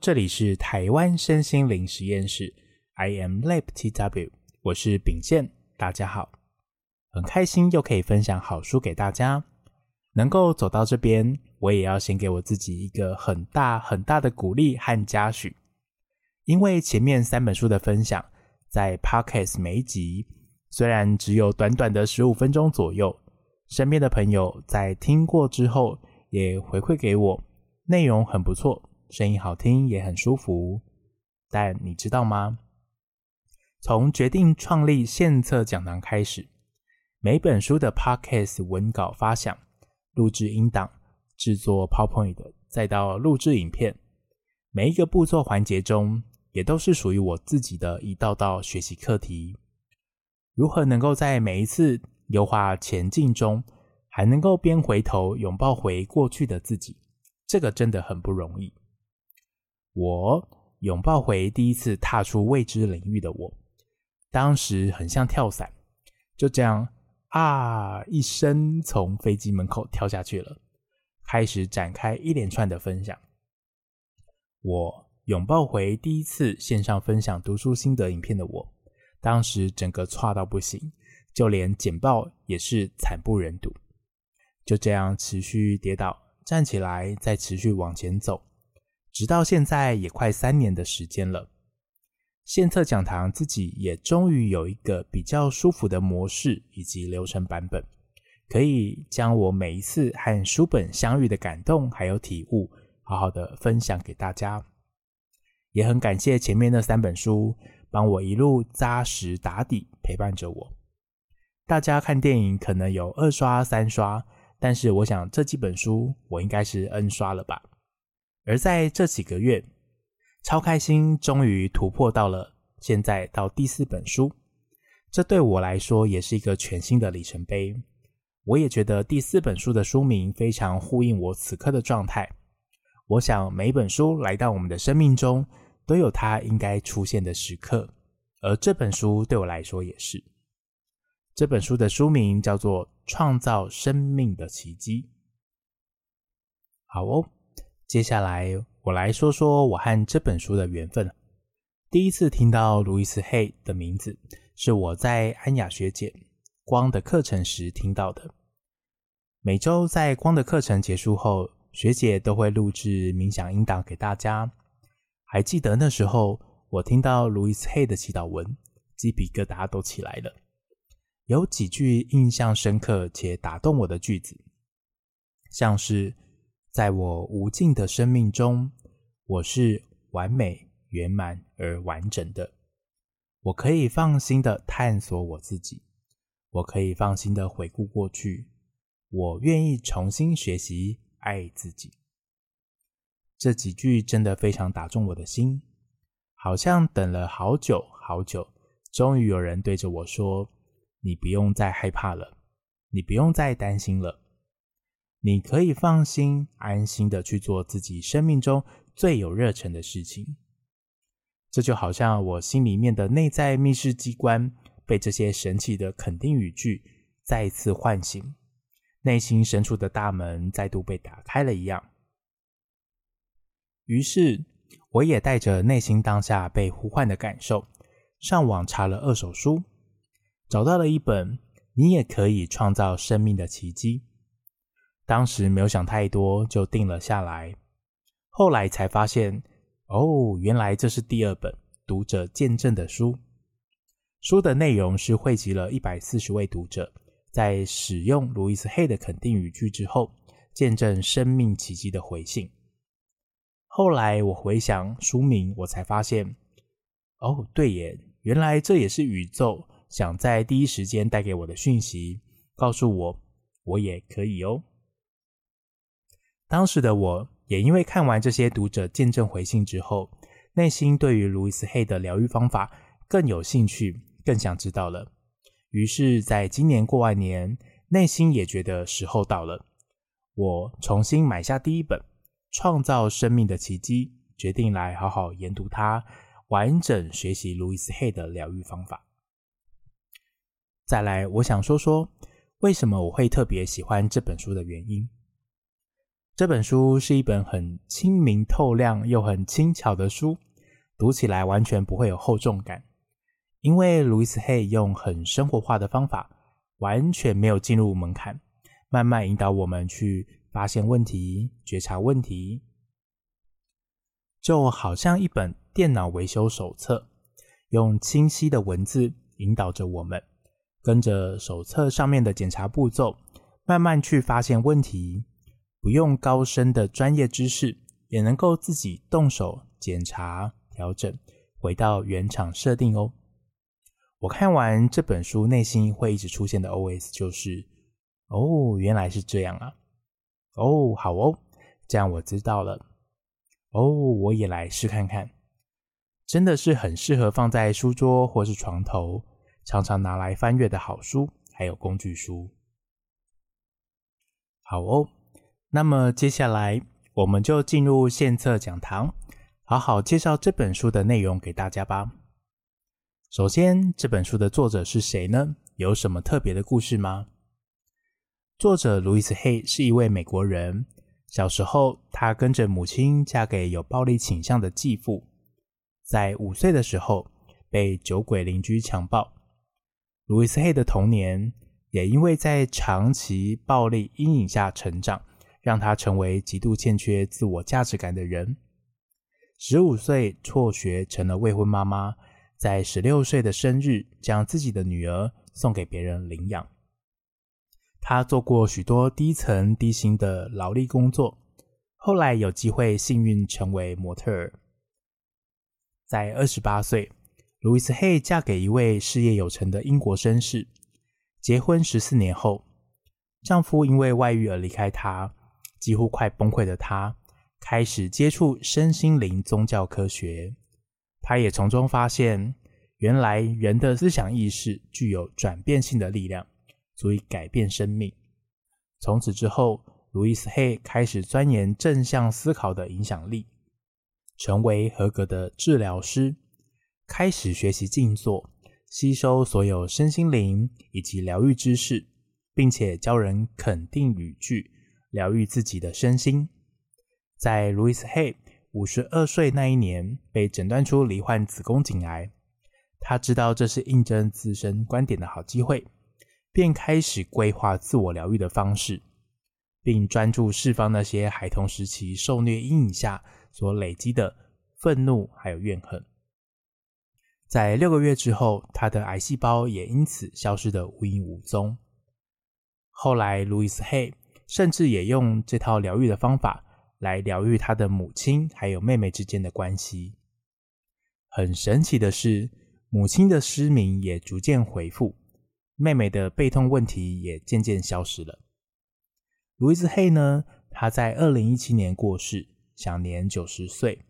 这里是台湾身心灵实验室，I am Lab TW，我是秉宪，大家好，很开心又可以分享好书给大家。能够走到这边，我也要先给我自己一个很大很大的鼓励和嘉许，因为前面三本书的分享，在 Podcast 每一集虽然只有短短的十五分钟左右，身边的朋友在听过之后也回馈给我，内容很不错。声音好听也很舒服，但你知道吗？从决定创立献策讲堂开始，每本书的 Podcast 文稿发想、录制音档、制作 PowerPoint，再到录制影片，每一个步骤环节中，也都是属于我自己的一道道学习课题。如何能够在每一次优化前进中，还能够边回头拥抱回过去的自己，这个真的很不容易。我拥抱回第一次踏出未知领域的我，当时很像跳伞，就这样啊一声从飞机门口跳下去了，开始展开一连串的分享。我拥抱回第一次线上分享读书心得影片的我，当时整个挫到不行，就连简报也是惨不忍睹。就这样持续跌倒，站起来，再持续往前走。直到现在也快三年的时间了，献策讲堂自己也终于有一个比较舒服的模式以及流程版本，可以将我每一次和书本相遇的感动还有体悟，好好的分享给大家。也很感谢前面那三本书帮我一路扎实打底，陪伴着我。大家看电影可能有二刷三刷，但是我想这几本书我应该是 N 刷了吧。而在这几个月，超开心，终于突破到了现在到第四本书，这对我来说也是一个全新的里程碑。我也觉得第四本书的书名非常呼应我此刻的状态。我想每本书来到我们的生命中，都有它应该出现的时刻，而这本书对我来说也是。这本书的书名叫做《创造生命的奇迹》。好哦。接下来，我来说说我和这本书的缘分。第一次听到路易斯·黑的名字，是我在安雅学姐光的课程时听到的。每周在光的课程结束后，学姐都会录制冥想音档给大家。还记得那时候，我听到路易斯·黑的祈祷文，鸡皮疙瘩都起来了。有几句印象深刻且打动我的句子，像是，在我无尽的生命中，我是完美、圆满而完整的。我可以放心的探索我自己，我可以放心的回顾过去，我愿意重新学习爱自己。这几句真的非常打中我的心，好像等了好久好久，终于有人对着我说：“你不用再害怕了，你不用再担心了。”你可以放心、安心的去做自己生命中最有热忱的事情。这就好像我心里面的内在密室机关被这些神奇的肯定语句再次唤醒，内心深处的大门再度被打开了一样。于是，我也带着内心当下被呼唤的感受，上网查了二手书，找到了一本《你也可以创造生命的奇迹》。当时没有想太多，就定了下来。后来才发现，哦，原来这是第二本读者见证的书。书的内容是汇集了一百四十位读者，在使用路易斯·黑的肯定语句之后，见证生命奇迹的回信。后来我回想书名，我才发现，哦，对耶，原来这也是宇宙想在第一时间带给我的讯息，告诉我，我也可以哦。当时的我也因为看完这些读者见证回信之后，内心对于路易斯·黑的疗愈方法更有兴趣，更想知道了。于是，在今年过完年，内心也觉得时候到了，我重新买下第一本《创造生命的奇迹》，决定来好好研读它，完整学习路易斯·黑的疗愈方法。再来，我想说说为什么我会特别喜欢这本书的原因。这本书是一本很清明透亮又很轻巧的书，读起来完全不会有厚重感，因为路易斯·黑用很生活化的方法，完全没有进入门槛，慢慢引导我们去发现问题、觉察问题，就好像一本电脑维修手册，用清晰的文字引导着我们，跟着手册上面的检查步骤，慢慢去发现问题。不用高深的专业知识，也能够自己动手检查、调整，回到原厂设定哦。我看完这本书，内心会一直出现的 OS 就是：哦，原来是这样啊！哦，好哦，这样我知道了。哦，我也来试看看。真的是很适合放在书桌或是床头，常常拿来翻阅的好书，还有工具书。好哦。那么接下来，我们就进入献策讲堂，好好介绍这本书的内容给大家吧。首先，这本书的作者是谁呢？有什么特别的故事吗？作者路易斯·黑是一位美国人。小时候，他跟着母亲嫁给有暴力倾向的继父，在五岁的时候被酒鬼邻居强暴。路易斯·黑的童年也因为在长期暴力阴影下成长。让他成为极度欠缺自我价值感的人。十五岁辍学成了未婚妈妈，在十六岁的生日将自己的女儿送给别人领养。他做过许多低层低薪的劳力工作，后来有机会幸运成为模特儿。在二十八岁，路易斯·黑嫁给一位事业有成的英国绅士。结婚十四年后，丈夫因为外遇而离开她。几乎快崩溃的他，开始接触身心灵宗教科学。他也从中发现，原来人的思想意识具有转变性的力量，足以改变生命。从此之后，路易斯·黑开始钻研正向思考的影响力，成为合格的治疗师，开始学习静坐，吸收所有身心灵以及疗愈知识，并且教人肯定语句。疗愈自己的身心。在路易斯·黑五十二岁那一年，被诊断出罹患子宫颈癌。他知道这是印证自身观点的好机会，便开始规划自我疗愈的方式，并专注释放那些孩童时期受虐阴影下所累积的愤怒还有怨恨。在六个月之后，他的癌细胞也因此消失得无影无踪。后来，路易斯·黑。甚至也用这套疗愈的方法来疗愈他的母亲还有妹妹之间的关系。很神奇的是，母亲的失明也逐渐恢复，妹妹的背痛问题也渐渐消失了。路易斯·黑呢，他在二零一七年过世，享年九十岁。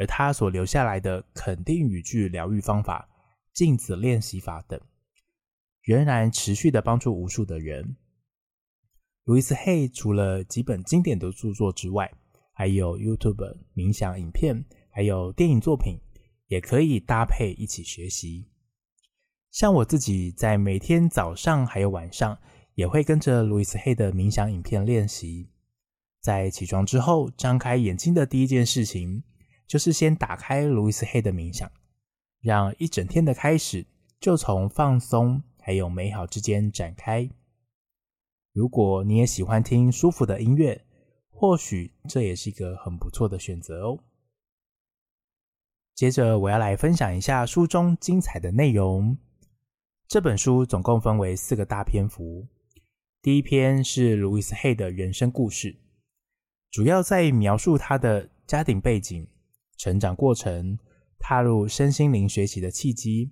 而他所留下来的肯定语句疗愈方法、镜子练习法等，仍然持续的帮助无数的人。路易斯·黑除了几本经典的著作之外，还有 YouTube 冥想影片，还有电影作品，也可以搭配一起学习。像我自己在每天早上还有晚上，也会跟着路易斯·黑的冥想影片练习。在起床之后，张开眼睛的第一件事情，就是先打开路易斯·黑的冥想，让一整天的开始就从放松还有美好之间展开。如果你也喜欢听舒服的音乐，或许这也是一个很不错的选择哦。接着，我要来分享一下书中精彩的内容。这本书总共分为四个大篇幅。第一篇是路易斯·黑的人生故事，主要在描述他的家庭背景、成长过程、踏入身心灵学习的契机，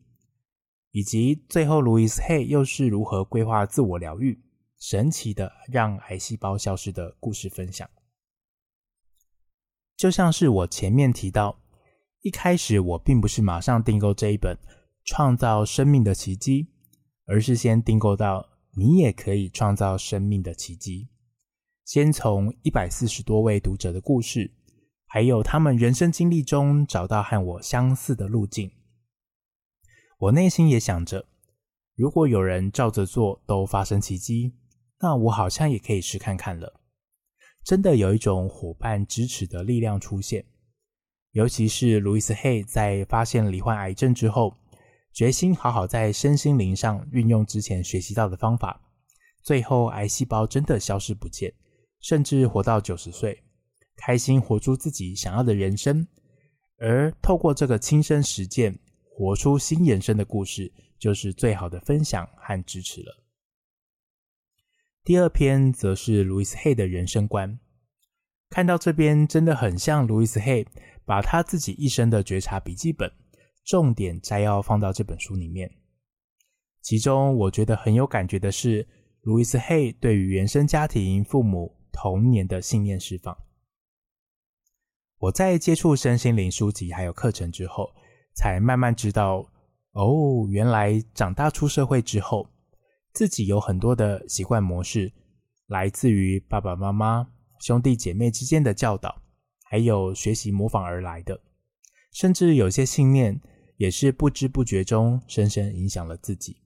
以及最后路易斯·黑又是如何规划自我疗愈。神奇的让癌细胞消失的故事分享，就像是我前面提到，一开始我并不是马上订购这一本《创造生命的奇迹》，而是先订购到你也可以创造生命的奇迹。先从一百四十多位读者的故事，还有他们人生经历中找到和我相似的路径。我内心也想着，如果有人照着做都发生奇迹。那我好像也可以试看看了。真的有一种伙伴支持的力量出现。尤其是路易斯·黑在发现罹患癌症之后，决心好好在身心灵上运用之前学习到的方法，最后癌细胞真的消失不见，甚至活到九十岁，开心活出自己想要的人生。而透过这个亲身实践，活出新人生的故事，就是最好的分享和支持了。第二篇则是路易斯·黑的人生观。看到这边，真的很像路易斯·黑把他自己一生的觉察笔记本，重点摘要放到这本书里面。其中我觉得很有感觉的是，路易斯·黑对于原生家庭、父母、童年的信念释放。我在接触身心灵书籍还有课程之后，才慢慢知道，哦，原来长大出社会之后，自己有很多的习惯模式，来自于爸爸妈妈、兄弟姐妹之间的教导，还有学习模仿而来的，甚至有些信念也是不知不觉中深深影响了自己。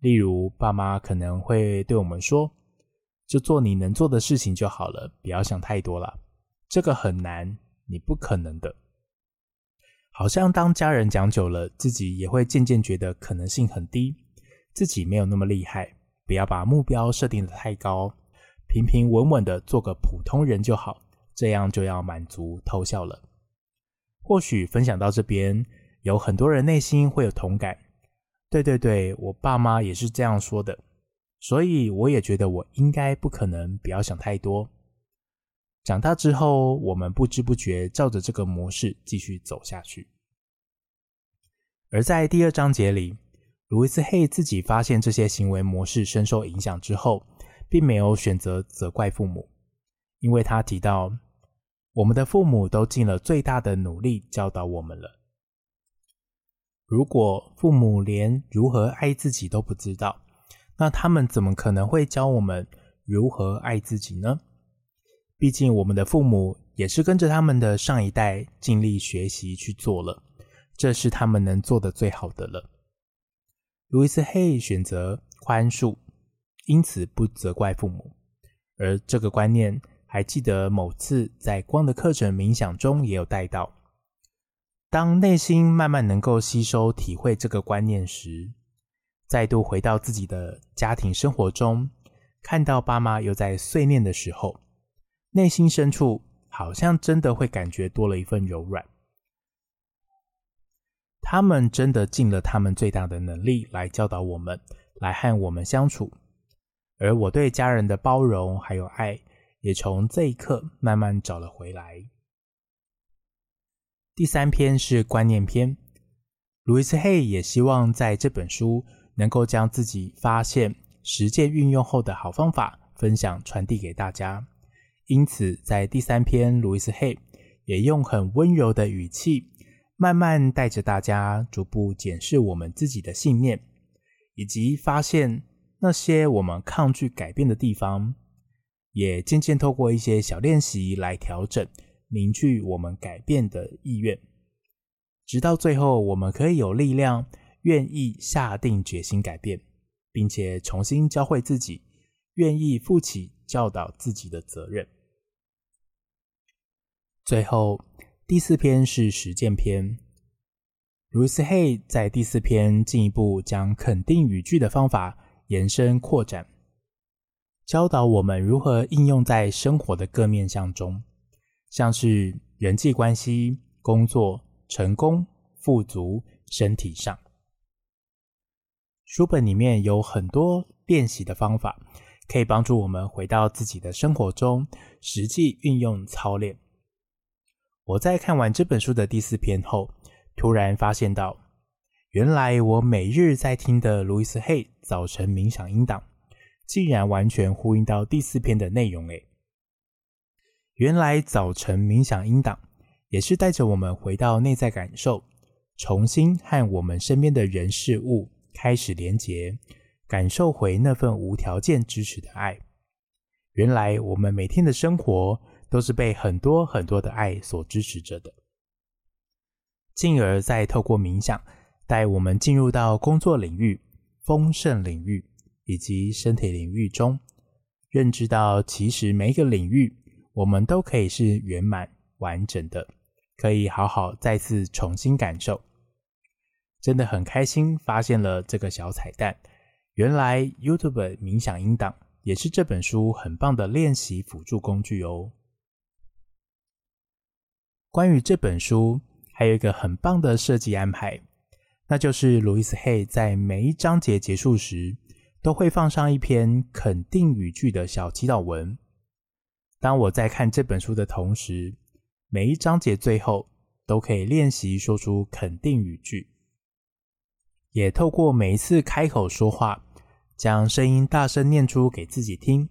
例如，爸妈可能会对我们说：“就做你能做的事情就好了，不要想太多了。”这个很难，你不可能的。好像当家人讲久了，自己也会渐渐觉得可能性很低，自己没有那么厉害。不要把目标设定得太高，平平稳稳的做个普通人就好，这样就要满足偷笑了。或许分享到这边，有很多人内心会有同感。对对对，我爸妈也是这样说的，所以我也觉得我应该不可能，不要想太多。长大之后，我们不知不觉照着这个模式继续走下去。而在第二章节里，路易斯·黑自己发现这些行为模式深受影响之后，并没有选择责怪父母，因为他提到，我们的父母都尽了最大的努力教导我们了。如果父母连如何爱自己都不知道，那他们怎么可能会教我们如何爱自己呢？毕竟，我们的父母也是跟着他们的上一代尽力学习去做了，这是他们能做的最好的了。路易斯·黑选择宽恕，因此不责怪父母。而这个观念，还记得某次在光的课程冥想中也有带到。当内心慢慢能够吸收、体会这个观念时，再度回到自己的家庭生活中，看到爸妈又在碎念的时候。内心深处好像真的会感觉多了一份柔软。他们真的尽了他们最大的能力来教导我们，来和我们相处。而我对家人的包容还有爱，也从这一刻慢慢找了回来。第三篇是观念篇，路易斯·黑也希望在这本书能够将自己发现、实践运用后的好方法分享传递给大家。因此，在第三篇，路易斯·黑也用很温柔的语气，慢慢带着大家逐步检视我们自己的信念，以及发现那些我们抗拒改变的地方，也渐渐透过一些小练习来调整、凝聚我们改变的意愿，直到最后，我们可以有力量，愿意下定决心改变，并且重新教会自己，愿意负起教导自己的责任。最后，第四篇是实践篇。路易斯·黑在第四篇进一步将肯定语句的方法延伸扩展，教导我们如何应用在生活的各面向中，像是人际关系、工作、成功、富足、身体上。书本里面有很多练习的方法，可以帮助我们回到自己的生活中，实际运用操练。我在看完这本书的第四篇后，突然发现到，原来我每日在听的路易斯·黑早晨冥想音档，竟然完全呼应到第四篇的内容诶。原来早晨冥想音档也是带着我们回到内在感受，重新和我们身边的人事物开始连结，感受回那份无条件支持的爱。原来我们每天的生活，都是被很多很多的爱所支持着的，进而再透过冥想带我们进入到工作领域、丰盛领域以及身体领域中，认知到其实每一个领域，我们都可以是圆满完整的，可以好好再次重新感受。真的很开心，发现了这个小彩蛋。原来 YouTube 冥想音档也是这本书很棒的练习辅助工具哦。关于这本书，还有一个很棒的设计安排，那就是路易斯·黑在每一章节结束时，都会放上一篇肯定语句的小祈祷文。当我在看这本书的同时，每一章节最后都可以练习说出肯定语句，也透过每一次开口说话，将声音大声念出给自己听。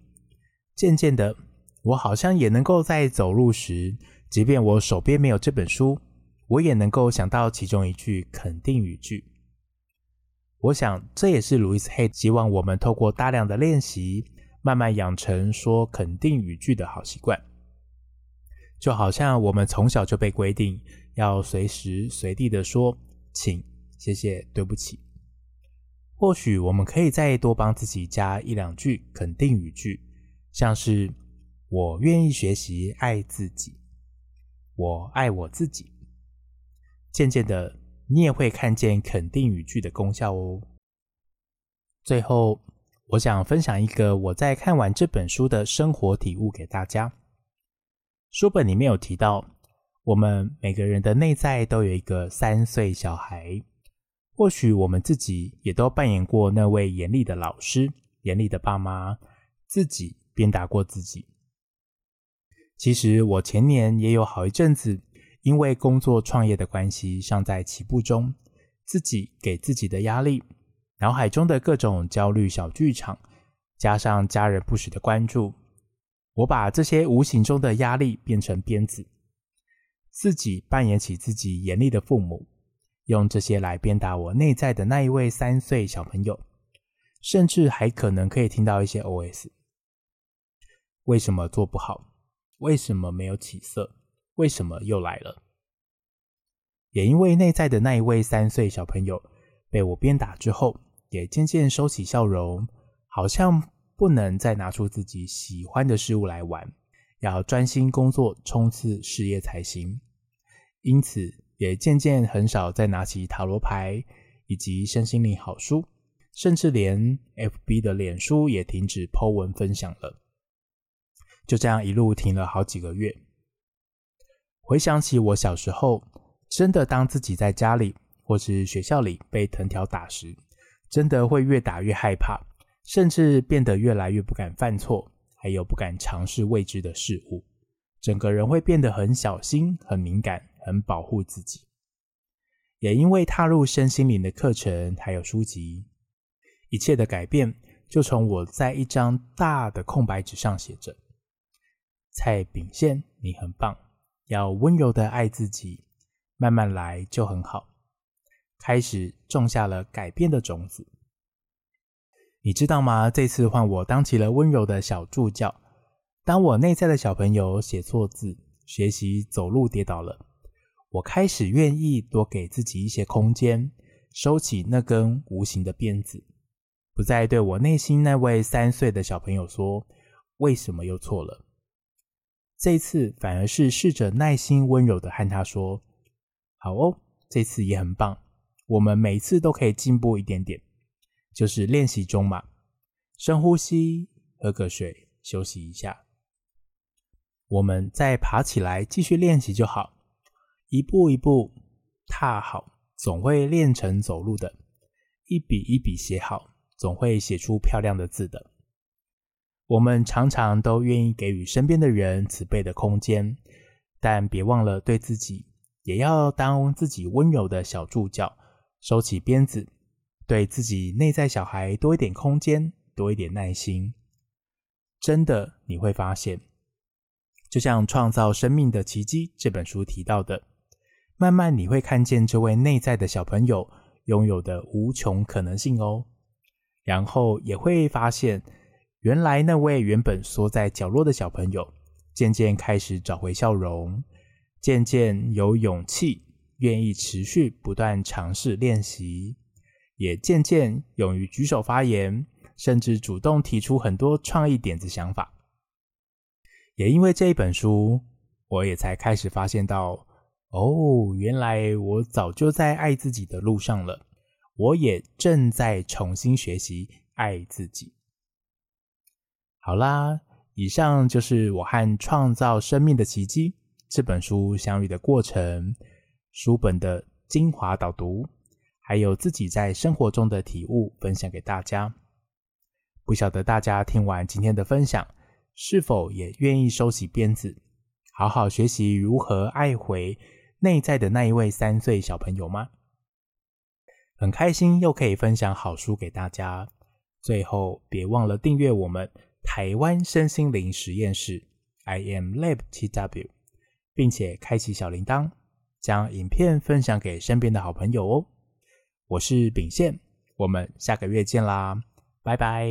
渐渐的，我好像也能够在走路时，即便我手边没有这本书，我也能够想到其中一句肯定语句。我想，这也是路易斯·黑希望我们透过大量的练习，慢慢养成说肯定语句的好习惯。就好像我们从小就被规定要随时随地的说“请”“谢谢”“对不起”。或许我们可以再多帮自己加一两句肯定语句，像是“我愿意学习爱自己”。我爱我自己。渐渐的，你也会看见肯定语句的功效哦。最后，我想分享一个我在看完这本书的生活体悟给大家。书本里面有提到，我们每个人的内在都有一个三岁小孩。或许我们自己也都扮演过那位严厉的老师、严厉的爸妈，自己鞭打过自己。其实我前年也有好一阵子，因为工作创业的关系，尚在起步中，自己给自己的压力，脑海中的各种焦虑小剧场，加上家人不时的关注，我把这些无形中的压力变成鞭子，自己扮演起自己严厉的父母，用这些来鞭打我内在的那一位三岁小朋友，甚至还可能可以听到一些 OS：为什么做不好？为什么没有起色？为什么又来了？也因为内在的那一位三岁小朋友被我鞭打之后，也渐渐收起笑容，好像不能再拿出自己喜欢的事物来玩，要专心工作冲刺事业才行。因此，也渐渐很少再拿起塔罗牌以及身心灵好书，甚至连 FB 的脸书也停止 po 文分享了。就这样一路停了好几个月。回想起我小时候，真的当自己在家里或是学校里被藤条打时，真的会越打越害怕，甚至变得越来越不敢犯错，还有不敢尝试未知的事物，整个人会变得很小心、很敏感、很保护自己。也因为踏入身心灵的课程还有书籍，一切的改变就从我在一张大的空白纸上写着。蔡秉宪，你很棒，要温柔的爱自己，慢慢来就很好。开始种下了改变的种子。你知道吗？这次换我当起了温柔的小助教。当我内在的小朋友写错字、学习走路跌倒了，我开始愿意多给自己一些空间，收起那根无形的鞭子，不再对我内心那位三岁的小朋友说：“为什么又错了？”这次反而是试着耐心温柔的和他说：“好哦，这次也很棒，我们每次都可以进步一点点，就是练习中嘛。深呼吸，喝个水，休息一下，我们再爬起来继续练习就好。一步一步踏好，总会练成走路的；一笔一笔写好，总会写出漂亮的字的。”我们常常都愿意给予身边的人慈悲的空间，但别忘了对自己也要当自己温柔的小助教，收起鞭子，对自己内在小孩多一点空间，多一点耐心。真的，你会发现，就像《创造生命的奇迹》这本书提到的，慢慢你会看见这位内在的小朋友拥有的无穷可能性哦，然后也会发现。原来那位原本缩在角落的小朋友，渐渐开始找回笑容，渐渐有勇气，愿意持续不断尝试练习，也渐渐勇于举手发言，甚至主动提出很多创意点子想法。也因为这一本书，我也才开始发现到，哦，原来我早就在爱自己的路上了。我也正在重新学习爱自己。好啦，以上就是我和《创造生命的奇迹》这本书相遇的过程，书本的精华导读，还有自己在生活中的体悟，分享给大家。不晓得大家听完今天的分享，是否也愿意收起鞭子，好好学习如何爱回内在的那一位三岁小朋友吗？很开心又可以分享好书给大家。最后，别忘了订阅我们台湾身心灵实验室 I am Lab TW，并且开启小铃铛，将影片分享给身边的好朋友哦。我是秉宪，我们下个月见啦，拜拜。